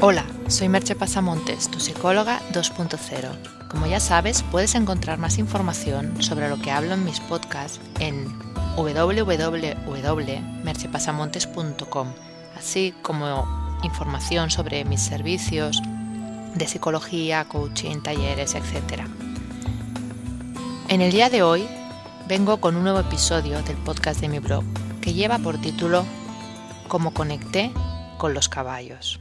Hola, soy Merche Pasamontes, tu psicóloga 2.0. Como ya sabes, puedes encontrar más información sobre lo que hablo en mis podcasts en www.merchepasamontes.com, así como información sobre mis servicios de psicología, coaching, talleres, etc. En el día de hoy vengo con un nuevo episodio del podcast de mi blog que lleva por título Cómo conecté con los caballos.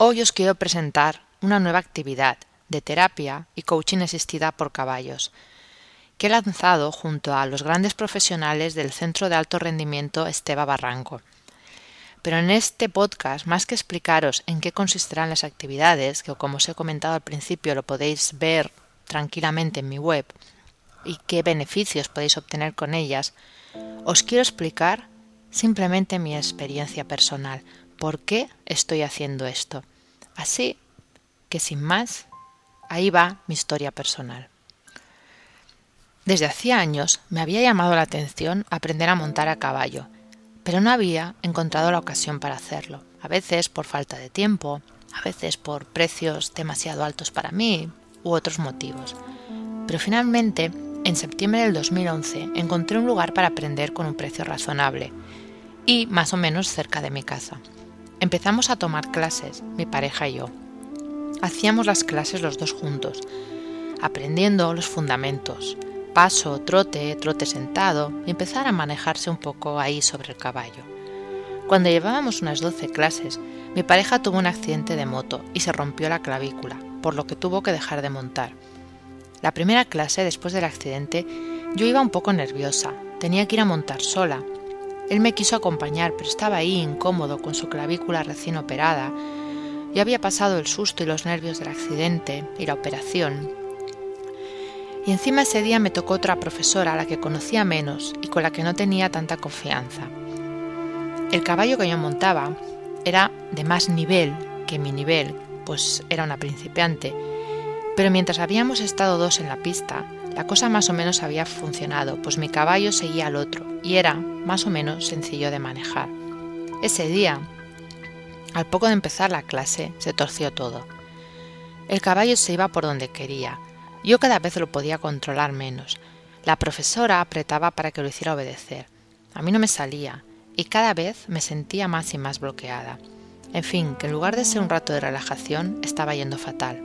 Hoy os quiero presentar una nueva actividad de terapia y coaching asistida por caballos que he lanzado junto a los grandes profesionales del Centro de Alto Rendimiento Esteba Barranco. Pero en este podcast, más que explicaros en qué consistirán las actividades, que como os he comentado al principio lo podéis ver tranquilamente en mi web, y qué beneficios podéis obtener con ellas, os quiero explicar simplemente mi experiencia personal, por qué estoy haciendo esto. Así que sin más, ahí va mi historia personal. Desde hacía años me había llamado la atención aprender a montar a caballo, pero no había encontrado la ocasión para hacerlo, a veces por falta de tiempo, a veces por precios demasiado altos para mí u otros motivos. Pero finalmente, en septiembre del 2011, encontré un lugar para aprender con un precio razonable y más o menos cerca de mi casa. Empezamos a tomar clases, mi pareja y yo. Hacíamos las clases los dos juntos, aprendiendo los fundamentos, paso, trote, trote sentado y empezar a manejarse un poco ahí sobre el caballo. Cuando llevábamos unas 12 clases, mi pareja tuvo un accidente de moto y se rompió la clavícula, por lo que tuvo que dejar de montar. La primera clase, después del accidente, yo iba un poco nerviosa, tenía que ir a montar sola. Él me quiso acompañar, pero estaba ahí incómodo con su clavícula recién operada. Ya había pasado el susto y los nervios del accidente y la operación, y encima ese día me tocó otra profesora a la que conocía menos y con la que no tenía tanta confianza. El caballo que yo montaba era de más nivel que mi nivel, pues era una principiante, pero mientras habíamos estado dos en la pista, la cosa más o menos había funcionado, pues mi caballo seguía al otro y era más o menos sencillo de manejar. Ese día, al poco de empezar la clase, se torció todo. El caballo se iba por donde quería, yo cada vez lo podía controlar menos. La profesora apretaba para que lo hiciera obedecer. A mí no me salía, y cada vez me sentía más y más bloqueada. En fin, que en lugar de ser un rato de relajación, estaba yendo fatal.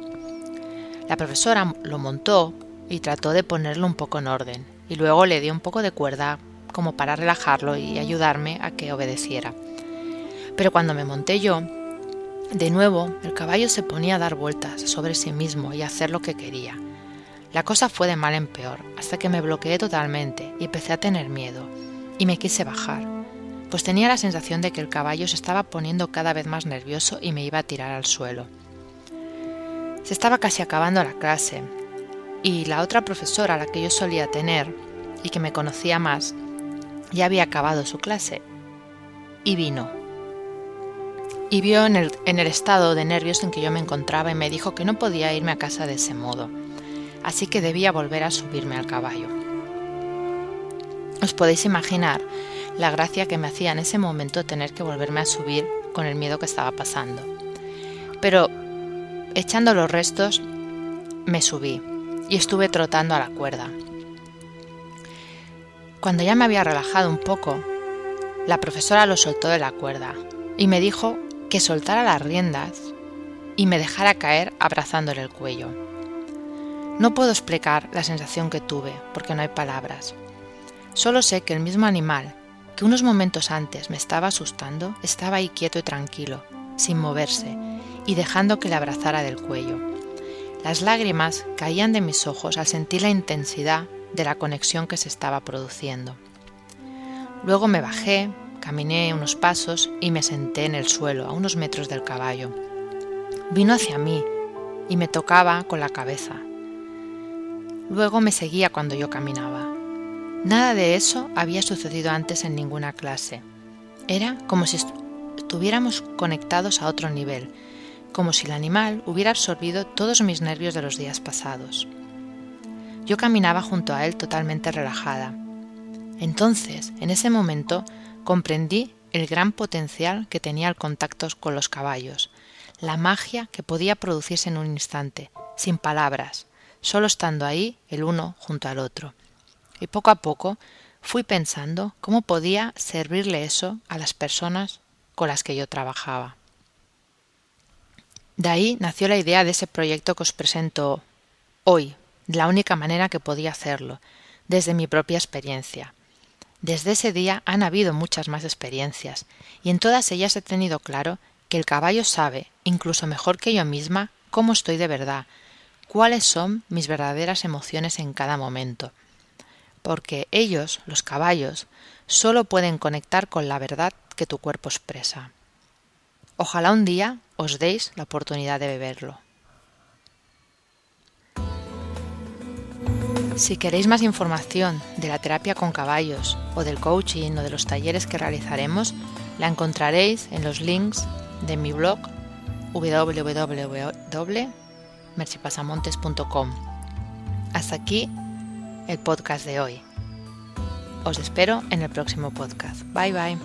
La profesora lo montó y trató de ponerlo un poco en orden, y luego le dio un poco de cuerda como para relajarlo y ayudarme a que obedeciera. Pero cuando me monté yo, de nuevo el caballo se ponía a dar vueltas sobre sí mismo y a hacer lo que quería. La cosa fue de mal en peor, hasta que me bloqueé totalmente y empecé a tener miedo, y me quise bajar, pues tenía la sensación de que el caballo se estaba poniendo cada vez más nervioso y me iba a tirar al suelo. Se estaba casi acabando la clase, y la otra profesora la que yo solía tener, y que me conocía más, ya había acabado su clase, y vino. Y vio en el, en el estado de nervios en que yo me encontraba y me dijo que no podía irme a casa de ese modo así que debía volver a subirme al caballo. Os podéis imaginar la gracia que me hacía en ese momento tener que volverme a subir con el miedo que estaba pasando. Pero, echando los restos, me subí y estuve trotando a la cuerda. Cuando ya me había relajado un poco, la profesora lo soltó de la cuerda y me dijo que soltara las riendas y me dejara caer abrazándole el cuello. No puedo explicar la sensación que tuve, porque no hay palabras. Solo sé que el mismo animal, que unos momentos antes me estaba asustando, estaba ahí quieto y tranquilo, sin moverse, y dejando que le abrazara del cuello. Las lágrimas caían de mis ojos al sentir la intensidad de la conexión que se estaba produciendo. Luego me bajé, caminé unos pasos y me senté en el suelo, a unos metros del caballo. Vino hacia mí y me tocaba con la cabeza, Luego me seguía cuando yo caminaba. Nada de eso había sucedido antes en ninguna clase. Era como si estuviéramos conectados a otro nivel, como si el animal hubiera absorbido todos mis nervios de los días pasados. Yo caminaba junto a él totalmente relajada. Entonces, en ese momento, comprendí el gran potencial que tenía el contacto con los caballos, la magia que podía producirse en un instante, sin palabras, solo estando ahí el uno junto al otro. Y poco a poco fui pensando cómo podía servirle eso a las personas con las que yo trabajaba. De ahí nació la idea de ese proyecto que os presento hoy, la única manera que podía hacerlo, desde mi propia experiencia. Desde ese día han habido muchas más experiencias, y en todas ellas he tenido claro que el caballo sabe, incluso mejor que yo misma, cómo estoy de verdad, cuáles son mis verdaderas emociones en cada momento. Porque ellos, los caballos, solo pueden conectar con la verdad que tu cuerpo expresa. Ojalá un día os deis la oportunidad de beberlo. Si queréis más información de la terapia con caballos o del coaching o de los talleres que realizaremos, la encontraréis en los links de mi blog www.mercipasamontes.com. Hasta aquí el podcast de hoy. Os espero en el próximo podcast. Bye bye.